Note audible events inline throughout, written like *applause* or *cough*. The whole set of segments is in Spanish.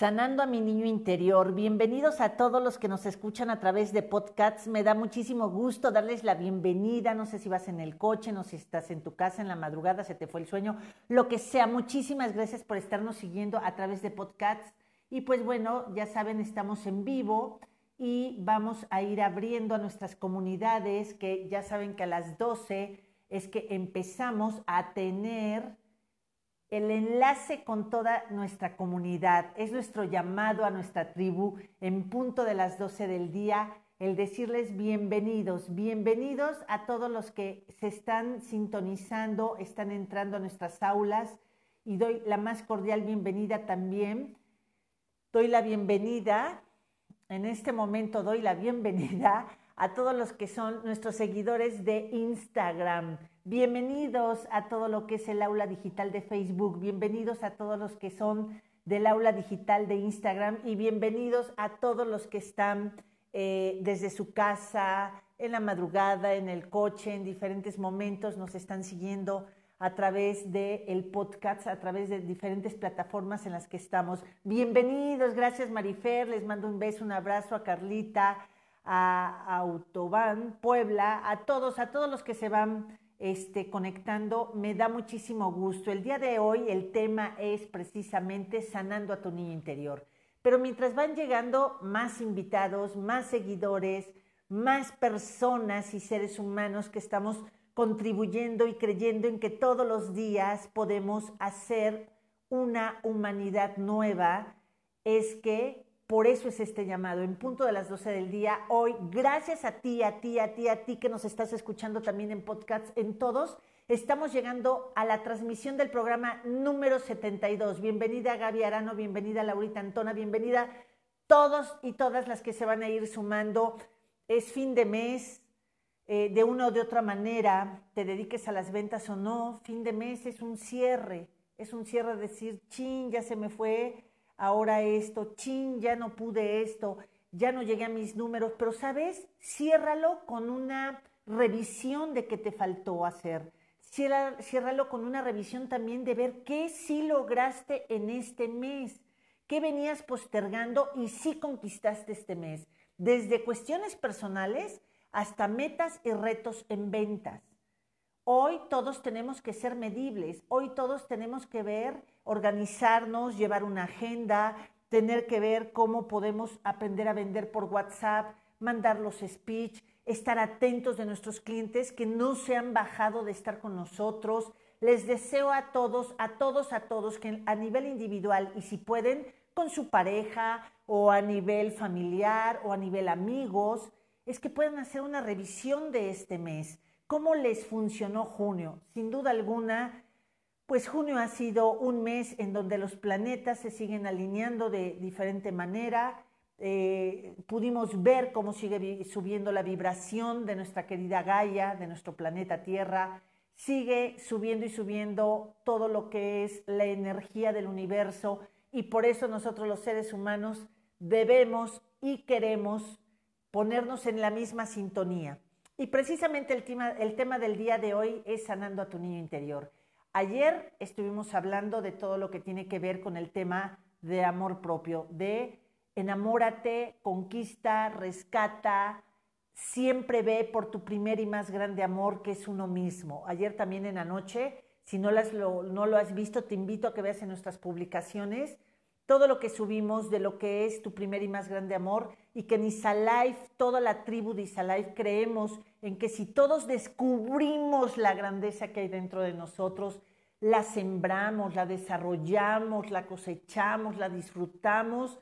Sanando a mi niño interior. Bienvenidos a todos los que nos escuchan a través de podcasts. Me da muchísimo gusto darles la bienvenida. No sé si vas en el coche, no sé si estás en tu casa en la madrugada, se te fue el sueño, lo que sea. Muchísimas gracias por estarnos siguiendo a través de podcasts. Y pues bueno, ya saben, estamos en vivo y vamos a ir abriendo a nuestras comunidades que ya saben que a las 12 es que empezamos a tener el enlace con toda nuestra comunidad. Es nuestro llamado a nuestra tribu en punto de las 12 del día, el decirles bienvenidos, bienvenidos a todos los que se están sintonizando, están entrando a nuestras aulas y doy la más cordial bienvenida también. Doy la bienvenida, en este momento doy la bienvenida a todos los que son nuestros seguidores de Instagram. Bienvenidos a todo lo que es el aula digital de Facebook, bienvenidos a todos los que son del aula digital de Instagram y bienvenidos a todos los que están eh, desde su casa, en la madrugada, en el coche, en diferentes momentos, nos están siguiendo a través del el podcast, a través de diferentes plataformas en las que estamos. Bienvenidos, gracias Marifer, les mando un beso, un abrazo a Carlita, a Autobán, Puebla, a todos, a todos los que se van este, conectando, me da muchísimo gusto. El día de hoy el tema es precisamente sanando a tu niño interior. Pero mientras van llegando más invitados, más seguidores, más personas y seres humanos que estamos contribuyendo y creyendo en que todos los días podemos hacer una humanidad nueva, es que por eso es este llamado, en punto de las 12 del día, hoy, gracias a ti, a ti, a ti, a ti que nos estás escuchando también en podcasts, en todos, estamos llegando a la transmisión del programa número 72. Bienvenida Gaby Arano, bienvenida Laurita Antona, bienvenida todos y todas las que se van a ir sumando. Es fin de mes, eh, de una o de otra manera, te dediques a las ventas o no, fin de mes es un cierre, es un cierre de decir, chin, ya se me fue ahora esto, chin, ya no pude esto, ya no llegué a mis números, pero sabes, ciérralo con una revisión de qué te faltó hacer. ciérralo con una revisión también de ver qué sí lograste en este mes, qué venías postergando y sí conquistaste este mes, desde cuestiones personales hasta metas y retos en ventas. Hoy todos tenemos que ser medibles, hoy todos tenemos que ver organizarnos, llevar una agenda, tener que ver cómo podemos aprender a vender por WhatsApp, mandar los speech, estar atentos de nuestros clientes que no se han bajado de estar con nosotros. Les deseo a todos, a todos, a todos que a nivel individual y si pueden con su pareja o a nivel familiar o a nivel amigos, es que puedan hacer una revisión de este mes. ¿Cómo les funcionó junio? Sin duda alguna, pues junio ha sido un mes en donde los planetas se siguen alineando de diferente manera. Eh, pudimos ver cómo sigue subiendo la vibración de nuestra querida Gaia, de nuestro planeta Tierra. Sigue subiendo y subiendo todo lo que es la energía del universo y por eso nosotros los seres humanos debemos y queremos ponernos en la misma sintonía. Y precisamente el tema, el tema del día de hoy es sanando a tu niño interior. Ayer estuvimos hablando de todo lo que tiene que ver con el tema de amor propio, de enamórate, conquista, rescata, siempre ve por tu primer y más grande amor que es uno mismo. Ayer también en la noche, si no, lo, no lo has visto, te invito a que veas en nuestras publicaciones todo lo que subimos de lo que es tu primer y más grande amor y que en Isalife, toda la tribu de Isalife, creemos en que si todos descubrimos la grandeza que hay dentro de nosotros, la sembramos, la desarrollamos, la cosechamos, la disfrutamos,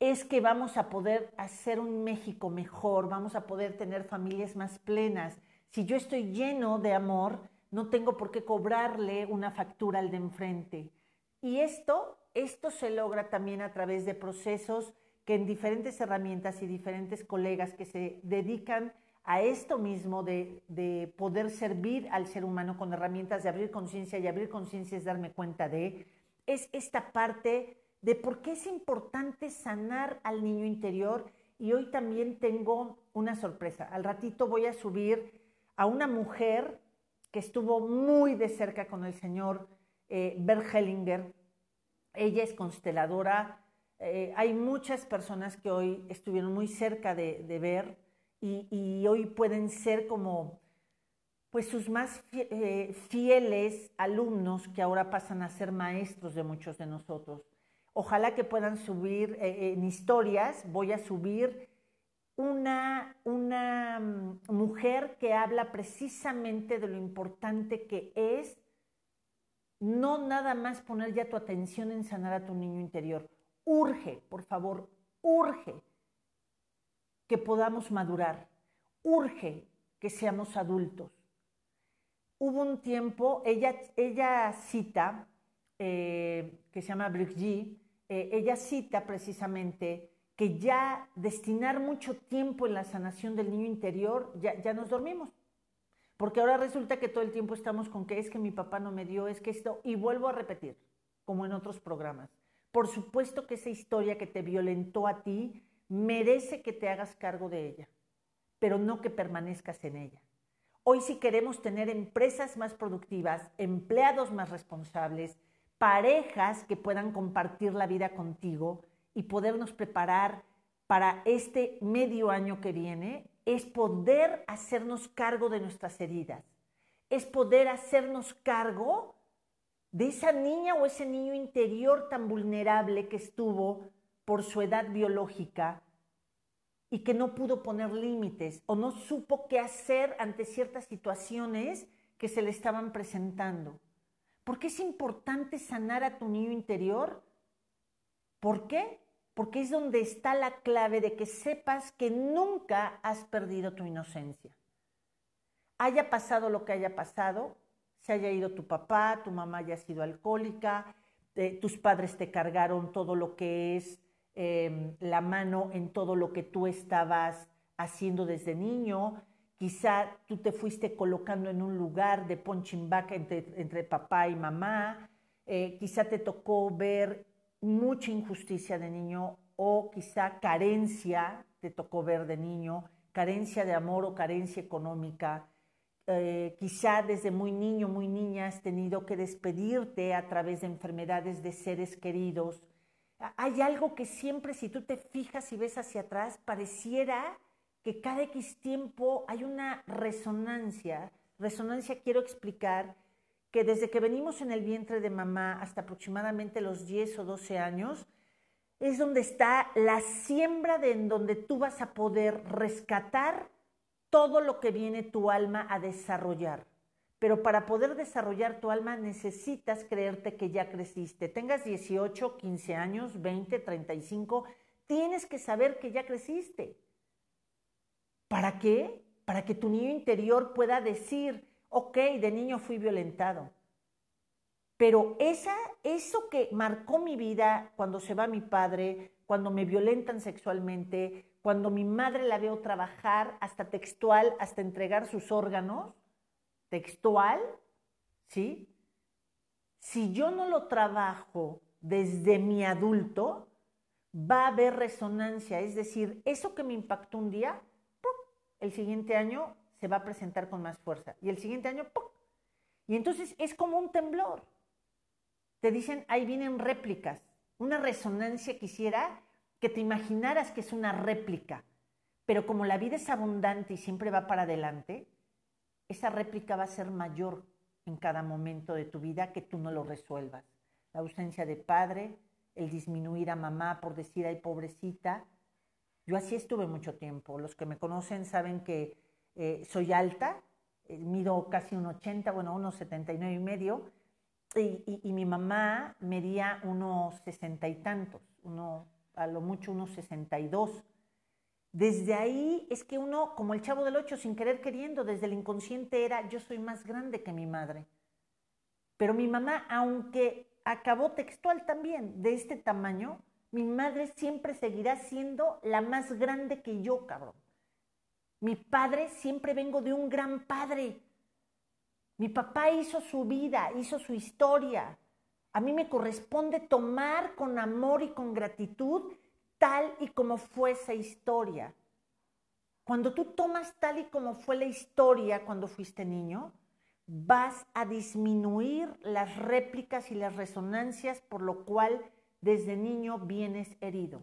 es que vamos a poder hacer un México mejor, vamos a poder tener familias más plenas. Si yo estoy lleno de amor, no tengo por qué cobrarle una factura al de enfrente. Y esto, esto se logra también a través de procesos que en diferentes herramientas y diferentes colegas que se dedican a esto mismo de, poder servir al ser humano con herramientas de abrir conciencia y abrir conciencia es darme cuenta de, es esta parte de por qué es importante sanar al niño interior y hoy también tengo una sorpresa. Al ratito voy a subir a una mujer que estuvo muy de cerca con el señor eh. Ella es consteladora eh, hay muchas personas que hoy estuvieron muy cerca de, ver y, hoy pueden ser como pues sus más eh, fieles alumnos que ahora pasan a ser maestros de muchos de nosotros. Ojalá que puedan subir eh, en historias, voy a subir una, una mm, mujer que habla precisamente de lo importante que es no nada más poner ya tu atención en sanar a tu niño interior. Urge, por favor, urge que podamos madurar. Urge que seamos adultos. Hubo un tiempo, ella, ella cita, eh, que se llama Brigitte, eh, ella cita precisamente que ya destinar mucho tiempo en la sanación del niño interior, ya, ya nos dormimos. Porque ahora resulta que todo el tiempo estamos con que es que mi papá no me dio, es que esto, y vuelvo a repetir, como en otros programas. Por supuesto que esa historia que te violentó a ti merece que te hagas cargo de ella, pero no que permanezcas en ella. Hoy si queremos tener empresas más productivas, empleados más responsables, parejas que puedan compartir la vida contigo y podernos preparar para este medio año que viene, es poder hacernos cargo de nuestras heridas, es poder hacernos cargo de esa niña o ese niño interior tan vulnerable que estuvo por su edad biológica y que no pudo poner límites o no supo qué hacer ante ciertas situaciones que se le estaban presentando. ¿Por qué es importante sanar a tu niño interior? ¿Por qué? Porque es donde está la clave de que sepas que nunca has perdido tu inocencia. Haya pasado lo que haya pasado, se haya ido tu papá, tu mamá haya sido alcohólica, tus padres te cargaron todo lo que es em, la mano en todo lo que tú estabas haciendo desde niño, quizá tú te fuiste colocando en un lugar de punching back entre, papá y mamá, eh, quizá te tocó ver mucha injusticia de niño o quizá carencia, te tocó ver de niño, carencia de amor o carencia económica. Eh, quizá desde muy niño, muy niña has tenido que despedirte a través de enfermedades de seres queridos. Hay algo que siempre, si tú te fijas y ves hacia atrás, pareciera que cada X tiempo hay una resonancia. Resonancia quiero explicar que desde que venimos en el vientre de mamá hasta aproximadamente los 10 o 12 años, es donde está la siembra de en donde tú vas a poder rescatar todo lo que viene tu alma a desarrollar. Pero para poder desarrollar tu alma necesitas creerte que ya creciste. Tengas 18, 15 años, 20, 35, tienes que saber que ya creciste. ¿Para qué? Para que tu niño interior pueda decir, ok, de niño fui violentado. Pero esa, eso que marcó mi vida cuando se va mi padre, cuando me violentan sexualmente, cuando mi madre la veo trabajar hasta textual, hasta entregar sus órganos, textual, ¿sí? Si yo no lo trabajo desde mi adulto, va a haber resonancia. Es decir, eso que me impactó un día, el siguiente año se va a presentar con más fuerza. Y el siguiente año, ¡pum! Y entonces es como un temblor. Te dicen, ahí vienen réplicas. Una resonancia quisiera que te imaginaras que es una réplica. Pero como la vida es abundante y siempre va para adelante, esa réplica va a ser mayor en cada momento de tu vida que tú no lo resuelvas. La ausencia de padre, el disminuir a mamá por decir, ay, pobrecita. Yo así estuve mucho tiempo. Los que me conocen saben que eh, soy alta, eh, mido casi un 80, bueno, unos 79 y medio, y, mi mamá medía unos 60 y tantos, uno, a lo mucho unos 62. Desde ahí es que uno, como el chavo del 8, sin querer queriendo, desde el inconsciente era, yo soy más grande que mi madre. Pero mi mamá, aunque acabó textual también, de este tamaño, mi madre siempre seguirá siendo la más grande que yo, cabrón. Mi padre siempre vengo de un gran padre. Mi papá hizo su vida, hizo su historia. A mí me corresponde tomar con amor y con gratitud tal y como fue esa historia. Cuando tú tomas tal y como fue la historia cuando fuiste niño, vas a disminuir las réplicas y las resonancias por lo cual desde niño vienes herido.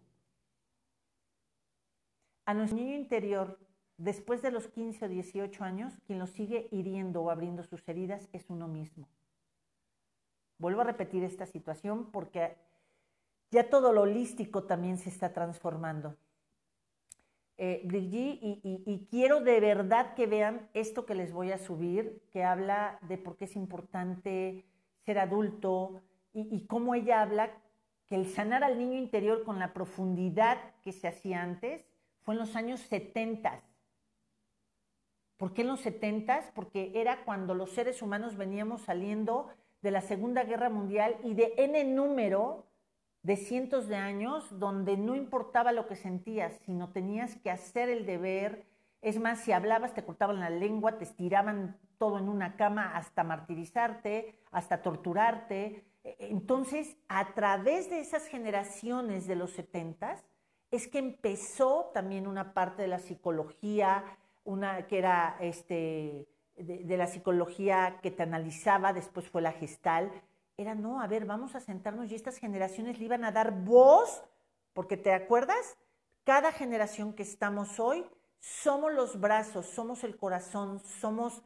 A nuestro niño interior, después de los 15 o 18 años, quien lo sigue hiriendo o abriendo sus heridas es uno mismo. Vuelvo a repetir esta situación porque ya todo lo holístico también se está transformando. Eh, Brigitte, y, quiero de verdad que vean esto que les voy a subir, que habla de por qué es importante ser adulto y, cómo ella habla que el sanar al niño interior con la profundidad que se hacía antes fue en los años 70. ¿Por qué en los 70? Porque era cuando los seres humanos veníamos saliendo de la Segunda Guerra Mundial y de N número de cientos de años donde no importaba lo que sentías, sino tenías que hacer el deber. Es más, si hablabas te cortaban la lengua, te estiraban todo en una cama hasta martirizarte, hasta torturarte. Entonces, a través de esas generaciones de los setentas, es que empezó también una parte de la psicología, una que era este, de, la psicología que te analizaba, después fue la gestal, era no, a ver, vamos a sentarnos y estas generaciones le iban a dar voz, porque te acuerdas, cada generación que estamos hoy, somos los brazos, somos el corazón, somos,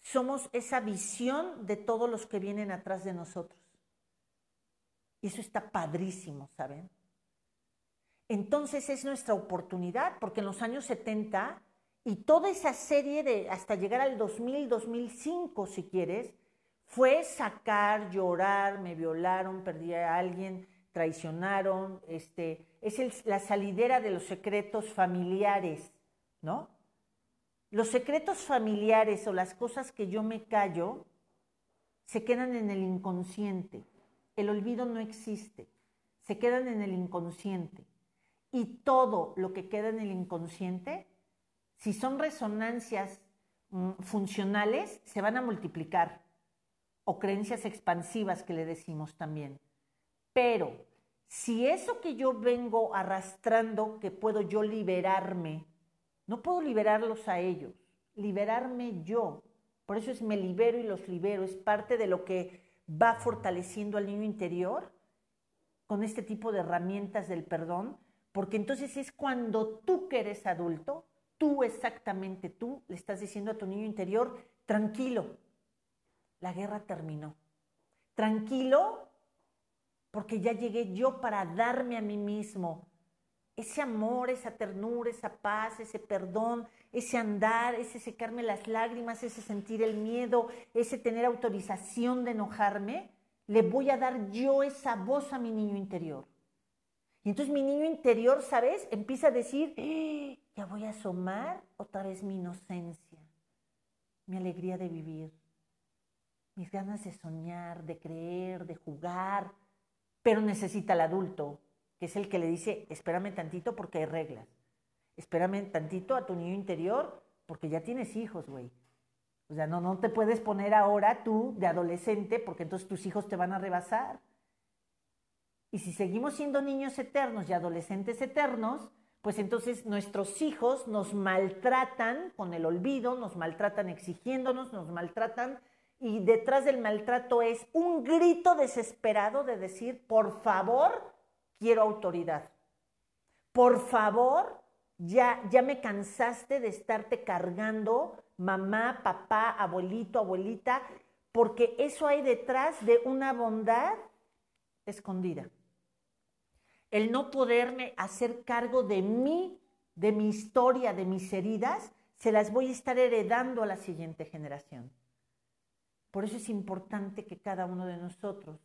somos esa visión de todos los que vienen atrás de nosotros. Y eso está padrísimo, ¿saben? Entonces es nuestra oportunidad, porque en los años 70 y toda esa serie de, hasta llegar al 2000, 2005, si quieres, fue sacar, llorar, me violaron, perdí a alguien, traicionaron, este, es la salidera de los secretos familiares, ¿no? Los secretos familiares o las cosas que yo me callo se quedan en el inconsciente. El olvido no existe, se quedan en el inconsciente. Y todo lo que queda en el inconsciente si son resonancias mm, funcionales, se van a multiplicar, o creencias expansivas que le decimos también. Pero si eso que yo vengo arrastrando, que puedo yo liberarme, no puedo liberarlos a ellos, liberarme yo. Por eso es me libero y los libero, es parte de lo que va fortaleciendo al niño interior con este tipo de herramientas del perdón, porque entonces es cuando tú que eres adulto, tú exactamente, tú le estás diciendo a tu niño interior, tranquilo, la guerra terminó. Tranquilo, porque ya llegué yo para darme a mí mismo ese amor, esa ternura, esa paz, ese perdón, ese andar, ese secarme las lágrimas, ese sentir el miedo, ese tener autorización de enojarme, le voy a dar yo esa voz a mi niño interior. Y entonces mi niño interior, ¿sabes? Empieza a decir, ¡Eh! Ya voy a asomar otra vez mi inocencia, mi alegría de vivir, mis ganas de soñar, de creer, de jugar, pero necesita el adulto, que es el que le dice, espérame tantito porque hay reglas, espérame tantito a tu niño interior porque ya tienes hijos, güey. O sea, no, no te puedes poner ahora tú de adolescente porque entonces tus hijos te van a rebasar. Y si seguimos siendo niños eternos y adolescentes eternos, pues entonces nuestros hijos nos maltratan con el olvido, nos maltratan exigiéndonos, nos maltratan y detrás del maltrato es un grito desesperado de decir, por favor, quiero autoridad. Por favor, ya, ya me cansaste de estarte cargando, mamá, papá, abuelito, abuelita, porque eso hay detrás de una bondad escondida el no poderme hacer cargo de mí, de mi historia, de mis heridas, se las voy a estar heredando a la siguiente generación. Por eso es importante que cada uno de nosotros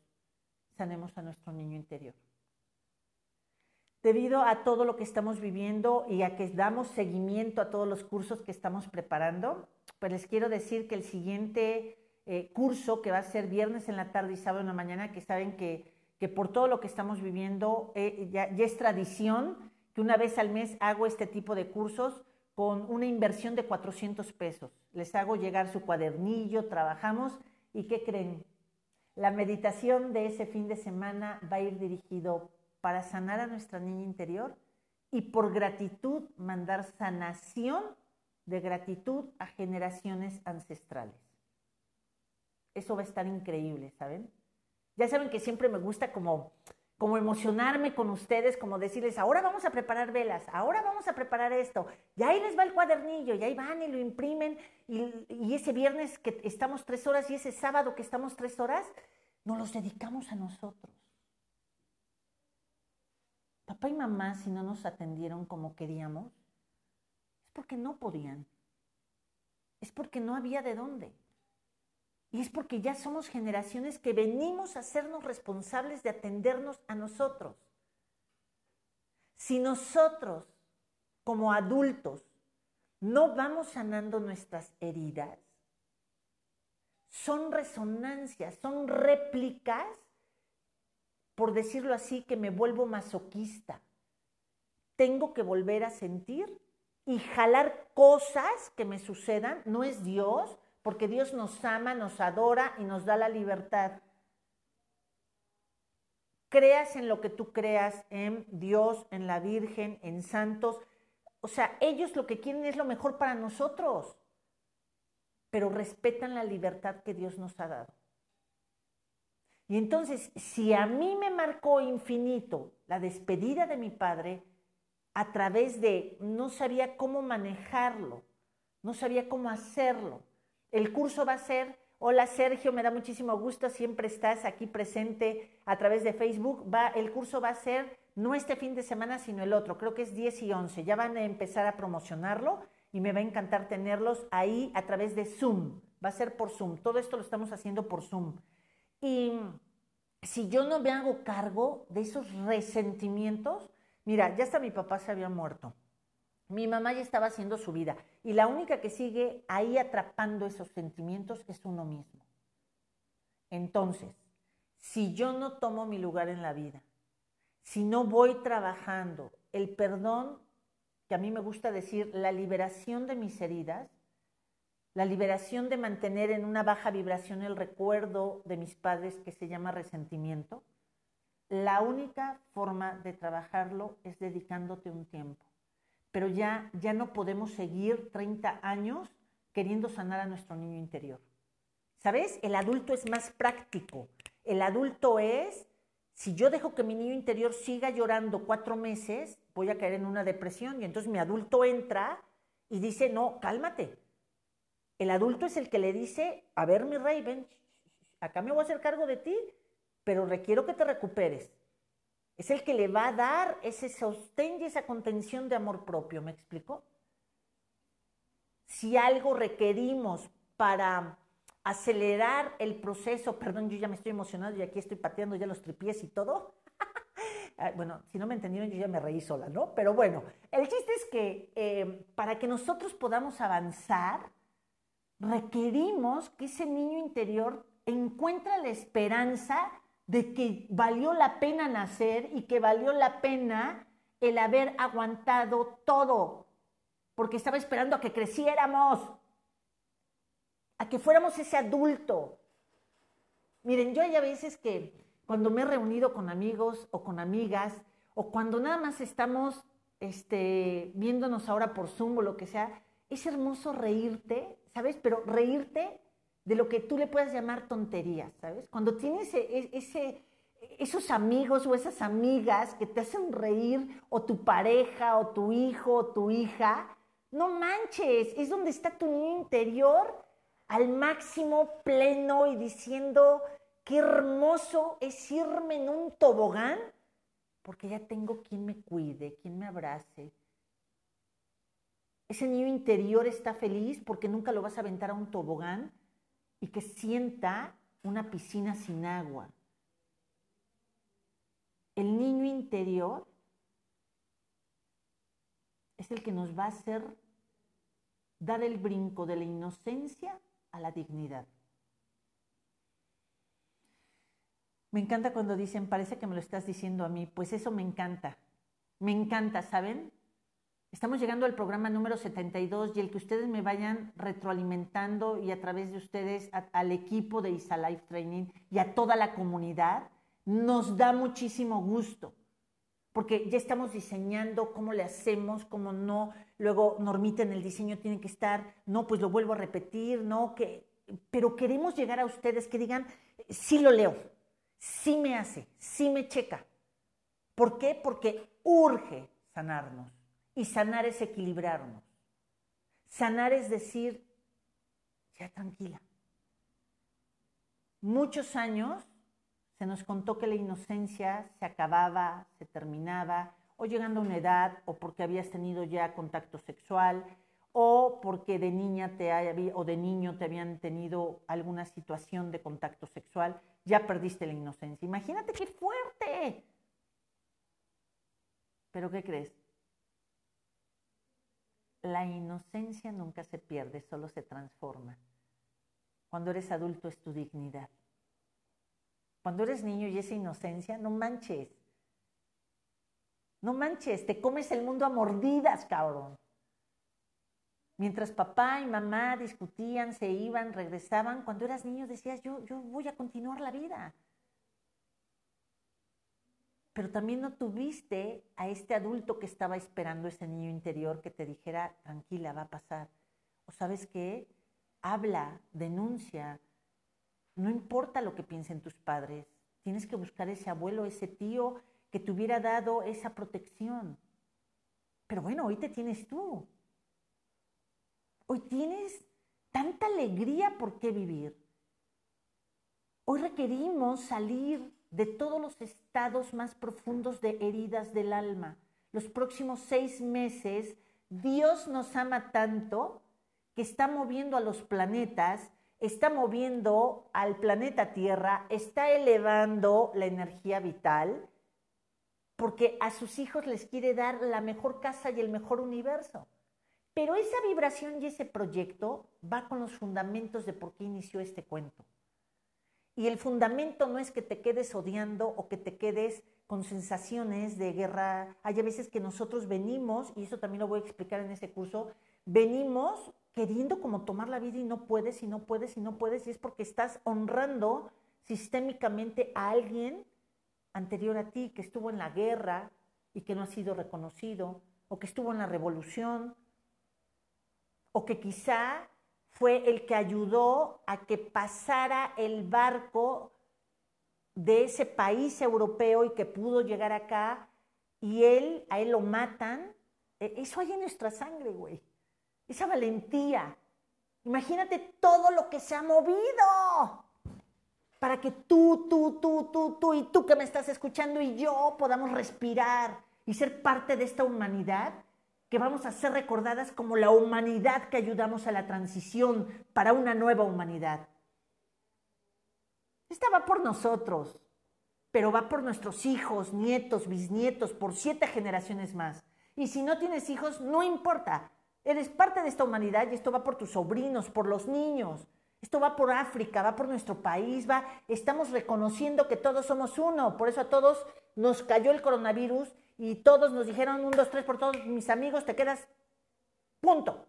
sanemos a nuestro niño interior. Debido a todo lo que estamos viviendo y a que damos seguimiento a todos los cursos que estamos preparando, pues les quiero decir que el siguiente eh, curso que va a ser viernes en la tarde y sábado en la mañana, que saben que que por todo lo que estamos viviendo eh, ya, es tradición que una vez al mes hago este tipo de cursos con una inversión de 400 pesos. Les hago llegar su cuadernillo, trabajamos y ¿qué creen? La meditación de ese fin de semana va a ir dirigido para sanar a nuestra niña interior y por gratitud mandar sanación de gratitud a generaciones ancestrales. Eso va a estar increíble, ¿saben? Ya saben que siempre me gusta como, como emocionarme con ustedes, como decirles, ahora vamos a preparar velas, ahora vamos a preparar esto, y ahí les va el cuadernillo, y ahí van y lo imprimen, y, ese viernes que estamos tres horas y ese sábado que estamos tres horas, nos los dedicamos a nosotros. Papá y mamá, si no nos atendieron como queríamos, es porque no podían, es porque no había de dónde. Y es porque ya somos generaciones que venimos a hacernos responsables de atendernos a nosotros. Si nosotros, como adultos, no vamos sanando nuestras heridas, son resonancias, son réplicas, por decirlo así, que me vuelvo masoquista. Tengo que volver a sentir y jalar cosas que me sucedan, no es Dios, porque Dios nos ama, nos adora y nos da la libertad. Creas en lo que tú creas, en Dios, en la Virgen, en santos. O sea, ellos lo que quieren es lo mejor para nosotros, pero respetan la libertad que Dios nos ha dado. Y entonces, si a mí me marcó infinito la despedida de mi padre, a través de no sabía cómo manejarlo, no sabía cómo hacerlo, el curso va a ser, hola Sergio, me da muchísimo gusto, siempre estás aquí presente a través de Facebook. Va, el curso va a ser no este fin de semana, sino el otro, creo que es 10 y 11. Ya van a empezar a promocionarlo y me va a encantar tenerlos ahí a través de Zoom. Va a ser por Zoom. Todo esto lo estamos haciendo por Zoom. Y si yo no me hago cargo de esos resentimientos, mira, ya hasta mi papá se había muerto. Mi mamá ya estaba haciendo su vida y la única que sigue ahí atrapando esos sentimientos es uno mismo. Entonces, si yo no tomo mi lugar en la vida, si no voy trabajando el perdón, que a mí me gusta decir, la liberación de mis heridas, la liberación de mantener en una baja vibración el recuerdo de mis padres que se llama resentimiento, la única forma de trabajarlo es dedicándote un tiempo pero ya, ya no podemos seguir 30 años queriendo sanar a nuestro niño interior. ¿Sabes? El adulto es más práctico. El adulto es, si yo dejo que mi niño interior siga llorando cuatro meses, voy a caer en una depresión y entonces mi adulto entra y dice, no, cálmate. El adulto es el que le dice, a ver mi Raven, acá me voy a hacer cargo de ti, pero requiero que te recuperes. Es el que le va a dar ese sostén y esa contención de amor propio, ¿me explico? Si algo requerimos para acelerar el proceso, perdón, yo ya me estoy emocionando y aquí estoy pateando ya los tripies y todo. *laughs* bueno, si no me entendieron, yo ya me reí sola, ¿no? Pero bueno, el chiste es que eh, para que nosotros podamos avanzar, requerimos que ese niño interior encuentre la esperanza de que valió la pena nacer y que valió la pena el haber aguantado todo, porque estaba esperando a que creciéramos, a que fuéramos ese adulto. Miren, yo hay a veces que cuando me he reunido con amigos o con amigas, o cuando nada más estamos este, viéndonos ahora por Zoom o lo que sea, es hermoso reírte, ¿sabes? Pero reírte de lo que tú le puedes llamar tonterías, ¿sabes? Cuando tienes e, ese, esos amigos o esas amigas que te hacen reír, o tu pareja, o tu hijo, o tu hija, no manches, es donde está tu niño interior al máximo pleno y diciendo, qué hermoso es irme en un tobogán, porque ya tengo quien me cuide, quien me abrace. Ese niño interior está feliz porque nunca lo vas a aventar a un tobogán, y que sienta una piscina sin agua. El niño interior es el que nos va a hacer dar el brinco de la inocencia a la dignidad. Me encanta cuando dicen, parece que me lo estás diciendo a mí, pues eso me encanta. Me encanta, ¿saben? Estamos llegando al programa número 72 y el que ustedes me vayan retroalimentando y a través de ustedes al equipo de ISA Life Training y a toda la comunidad, nos da muchísimo gusto. Porque ya estamos diseñando cómo le hacemos, cómo no. Luego, Normita en el diseño tiene que estar, no, pues lo vuelvo a repetir, no, que. Pero queremos llegar a ustedes que digan, sí lo leo, sí me hace, sí me checa. ¿Por qué? Porque urge sanarnos. Y sanar es equilibrarnos. Sanar es decir, ya tranquila. Muchos años se nos contó que la inocencia se acababa, se terminaba, o llegando a una edad, o porque habías tenido ya contacto sexual, o porque de niña te o de niño te habían tenido alguna situación de contacto sexual, ya perdiste la inocencia. Imagínate qué fuerte. Pero ¿qué crees? La inocencia nunca se pierde, solo se transforma. Cuando eres adulto es tu dignidad. Cuando eres niño y esa inocencia, no manches. No manches, te comes el mundo a mordidas, cabrón. Mientras papá y mamá discutían, se iban, regresaban, cuando eras niño decías, yo, yo voy a continuar la vida. Pero también no tuviste a este adulto que estaba esperando ese niño interior que te dijera, tranquila, va a pasar. O sabes qué, habla, denuncia, no importa lo que piensen tus padres, tienes que buscar ese abuelo, ese tío que te hubiera dado esa protección. Pero bueno, hoy te tienes tú. Hoy tienes tanta alegría por qué vivir. Hoy requerimos salir de todos los estados más profundos de heridas del alma. Los próximos seis meses, Dios nos ama tanto que está moviendo a los planetas está moviendo al planeta Tierra, está elevando la energía vital, porque a sus hijos les quiere dar la mejor casa y el mejor universo. Pero esa vibración y ese proyecto va con los fundamentos de por qué inició este cuento. Y el fundamento no es que te quedes odiando o que te quedes con sensaciones de guerra. Hay a veces que nosotros venimos, y eso también lo voy a explicar en ese curso, venimos queriendo como tomar la vida y no puedes y no puedes y no puedes y es porque estás honrando sistémicamente a alguien anterior a ti que estuvo en la guerra y que no ha sido reconocido o que estuvo en la revolución o que quizá fue el que ayudó a que pasara el barco de ese país europeo y que pudo llegar acá y él, a él lo matan. E, eso hay en nuestra sangre, güey esa valentía. Imagínate todo lo que se ha movido para que tú, tú, tú, tú, tú y tú que me estás escuchando y yo podamos respirar y ser parte de esta humanidad que vamos a ser recordadas como la humanidad que ayudamos a la transición para una nueva humanidad. Esta va por nosotros, pero va por nuestros hijos, nietos, bisnietos, por siete generaciones más. Y si no tienes hijos, no importa, Eres parte de esta humanidad y esto va por tus sobrinos, por los niños. Esto va por África, va por nuestro país, va. Estamos reconociendo que todos somos uno. Por eso a todos nos cayó el coronavirus y todos nos dijeron un, dos, tres por todos mis amigos, te quedas. Punto.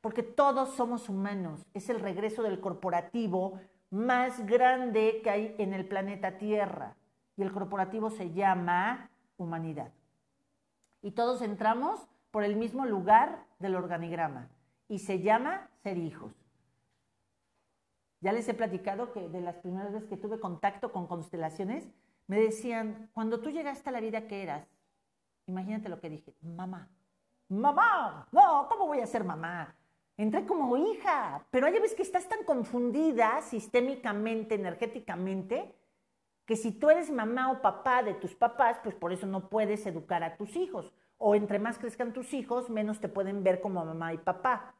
Porque todos somos humanos. Es el regreso del corporativo más grande que hay en el planeta Tierra. Y el corporativo se llama humanidad. Y todos entramos por el mismo lugar del organigrama y se llama ser hijos. Ya les he platicado que de las primeras veces que tuve contacto con constelaciones, me decían, cuando tú llegaste a la vida que eras, imagínate lo que dije, mamá, mamá, no, ¿cómo voy a ser mamá? Entré como hija, pero hay veces que estás tan confundida sistémicamente, energéticamente, que si tú eres mamá o papá de tus papás, pues por eso no puedes educar a tus hijos o entre más crezcan tus hijos, menos te pueden ver como mamá y papá.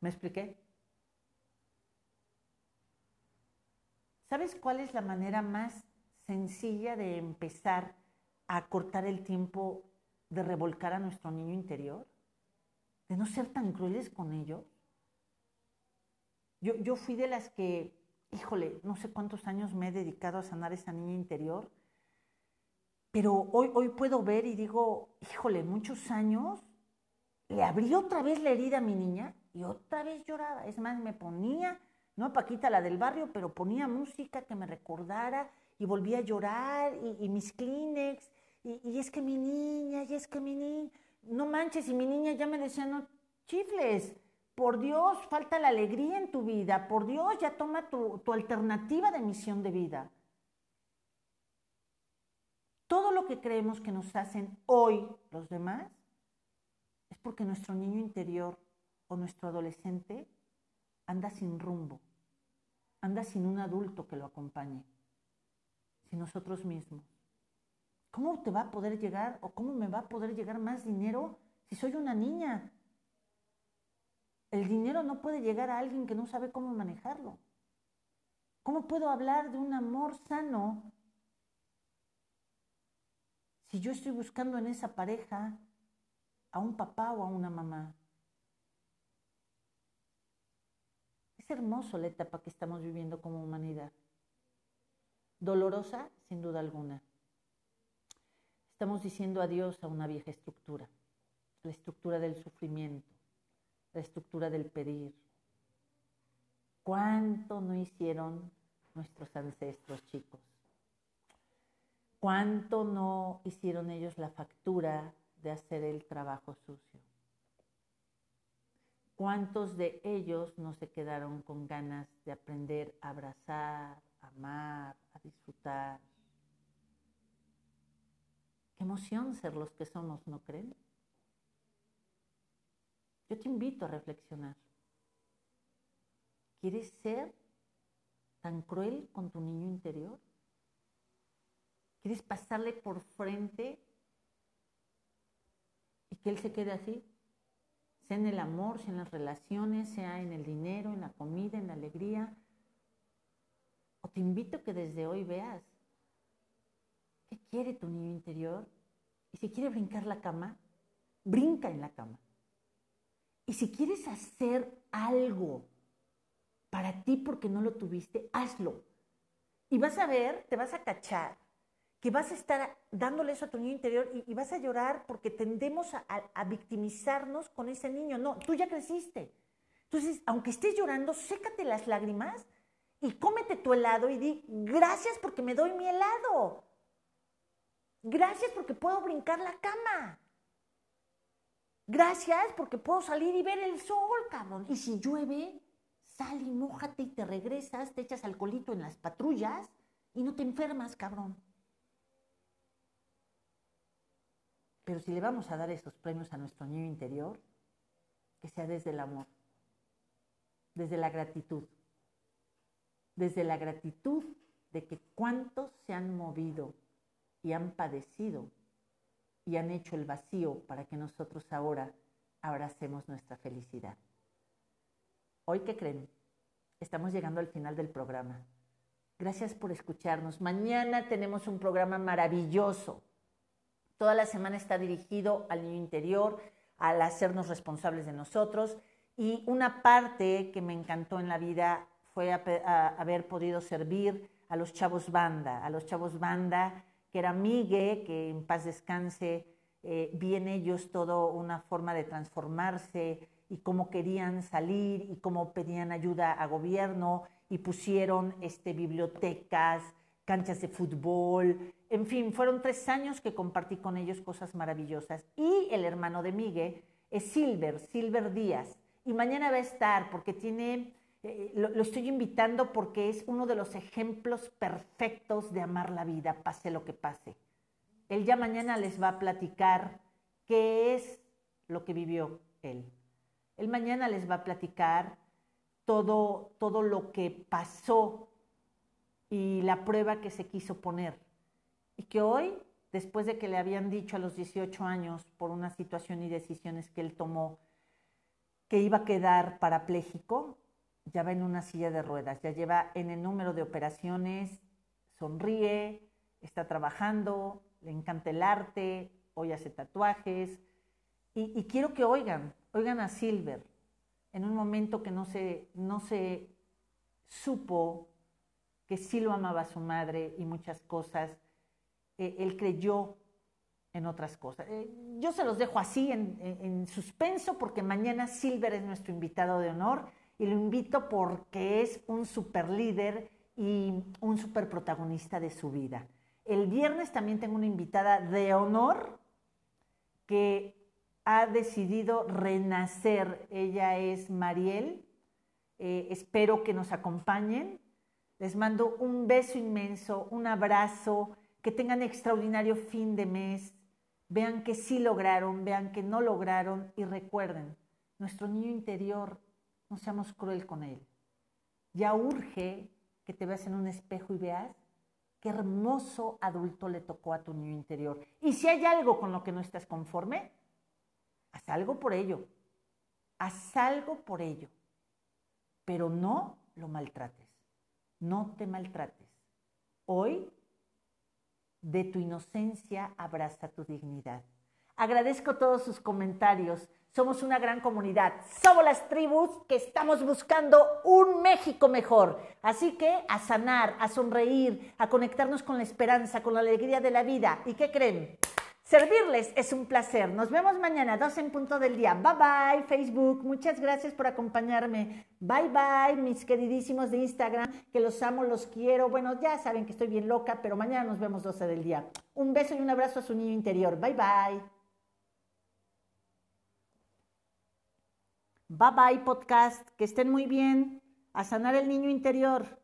¿Me expliqué? ¿Sabes cuál es la manera más sencilla de empezar a cortar el tiempo de revolcar a nuestro niño interior? De no ser tan crueles con ellos. Yo, yo fui de las que, híjole, no sé cuántos años me he dedicado a sanar esa niña interior pero hoy, hoy puedo ver y digo, híjole, muchos años, le abrí otra vez la herida a mi niña y otra vez lloraba. Es más, me ponía, no Paquita la del barrio, pero ponía música que me recordara y volvía a llorar y, mis Kleenex. Y, y, es que mi niña, y es que mi niña, no manches, y mi niña ya me decía, no chifles, por Dios, falta la alegría en tu vida, por Dios, ya toma tu, tu alternativa de misión de vida. lo que creemos que nos hacen hoy los demás es porque nuestro niño interior o nuestro adolescente anda sin rumbo, anda sin un adulto que lo acompañe, sin nosotros mismos. ¿Cómo te va a poder llegar o cómo me va a poder llegar más dinero si soy una niña? El dinero no puede llegar a alguien que no sabe cómo manejarlo. ¿Cómo puedo hablar de un amor sano si yo estoy buscando en esa pareja a un papá o a una mamá? Es hermoso la etapa que estamos viviendo como humanidad. Dolorosa, sin duda alguna. Estamos diciendo adiós a una vieja estructura, la estructura del sufrimiento, la estructura del pedir. ¿Cuánto no hicieron nuestros ancestros chicos? ¿Cuánto no hicieron ellos la factura de hacer el trabajo sucio? ¿Cuántos de ellos no se quedaron con ganas de aprender a abrazar, amar, disfrutar? Qué emoción ser los que somos, ¿no creen? Yo te invito a reflexionar. ¿Quieres ser tan cruel con tu niño interior? ¿Quieres pasarle por frente y que él se quede así? Sea en el amor, sea en las relaciones, sea en el dinero, en la comida, en la alegría. Te invito que desde hoy veas qué quiere tu niño interior. Y si quiere brincar la cama, brinca en la cama. Y si quieres hacer algo para ti porque no lo tuviste, hazlo. Y vas a ver, te vas a cachar, que vas a estar dándole eso a tu niño interior y, vas a llorar porque tendemos a, a, victimizarnos con ese niño. No, tú ya creciste. Entonces, aunque estés llorando, sécate las lágrimas y cómete tu helado y di, gracias porque me doy mi helado. Gracias porque puedo brincar la cama. Gracias porque puedo salir y ver el sol, cabrón. Y si llueve, sal y mójate y te regresas, te echas alcoholito en las patrullas y no te enfermas, cabrón. Pero si le vamos a dar esos premios a nuestro niño interior, que sea desde el amor, desde la gratitud, desde la gratitud de que cuántos se han movido y han padecido y han hecho el vacío para que nosotros ahora abracemos nuestra felicidad. Hoy, ¿qué creen? Estamos llegando al final del programa. Gracias por escucharnos. Mañana tenemos un programa maravilloso. Toda la semana está dirigido al niño interior, al hacernos responsables de nosotros. Y una parte que me encantó en la vida fue haber podido servir a los chavos banda, a los chavos banda que era Migue, que en paz descanse, eh, vi en ellos todo una forma de transformarse y cómo querían salir y cómo pedían ayuda a gobierno y pusieron este, bibliotecas, canchas de fútbol, en fin, fueron tres años que compartí con ellos cosas maravillosas. Y el hermano de Migue es Silver, Silver Díaz, y mañana va a estar porque tiene eh, lo, estoy invitando porque es uno de los ejemplos perfectos de amar la vida, pase lo que pase. Él ya mañana les va a platicar qué es lo que vivió él. Él mañana les va a platicar todo, todo lo que pasó y la prueba que se quiso poner. Y que hoy, después de que le habían dicho a los 18 años por una situación y decisiones que él tomó, que iba a quedar parapléjico, ya va en una silla de ruedas, ya lleva en el número de operaciones, sonríe, está trabajando, le encanta el arte, hoy hace tatuajes. Y, quiero que oigan, oigan a Silver, en un momento que no se, no se supo que sí lo amaba su madre y muchas cosas, eh, él creyó en otras cosas. Eh, yo se los dejo así en suspenso porque mañana Silver es nuestro invitado de honor y lo invito porque es un super líder y un super protagonista de su vida. El viernes también tengo una invitada de honor que ha decidido renacer. Ella es Mariel. Eh, espero que nos acompañen. Les mando un beso inmenso, un abrazo, que tengan extraordinario fin de mes, vean que sí lograron, vean que no lograron y recuerden, nuestro niño interior, no seamos cruel con él. Ya urge que te veas en un espejo y veas qué hermoso adulto le tocó a tu niño interior. Y si hay algo con lo que no estás conforme, haz algo por ello. Haz algo por ello. Pero no lo maltrates. No te maltrates. Hoy, de tu inocencia, abraza tu dignidad. Agradezco todos sus comentarios. Somos una gran comunidad. Somos las tribus que estamos buscando un México mejor. Así que a sanar, a sonreír, a conectarnos con la esperanza, con la alegría de la vida. ¿Y qué creen? Servirles es un placer. Nos vemos mañana, 12 en punto del día. Bye bye, Facebook. Muchas gracias por acompañarme. Bye bye, mis queridísimos de Instagram, que los amo, los quiero. Bueno, ya saben que estoy bien loca, pero mañana nos vemos 12 del día. Un beso y un abrazo a su niño interior. Bye bye. Bye bye podcast, que estén muy bien. A sanar el niño interior.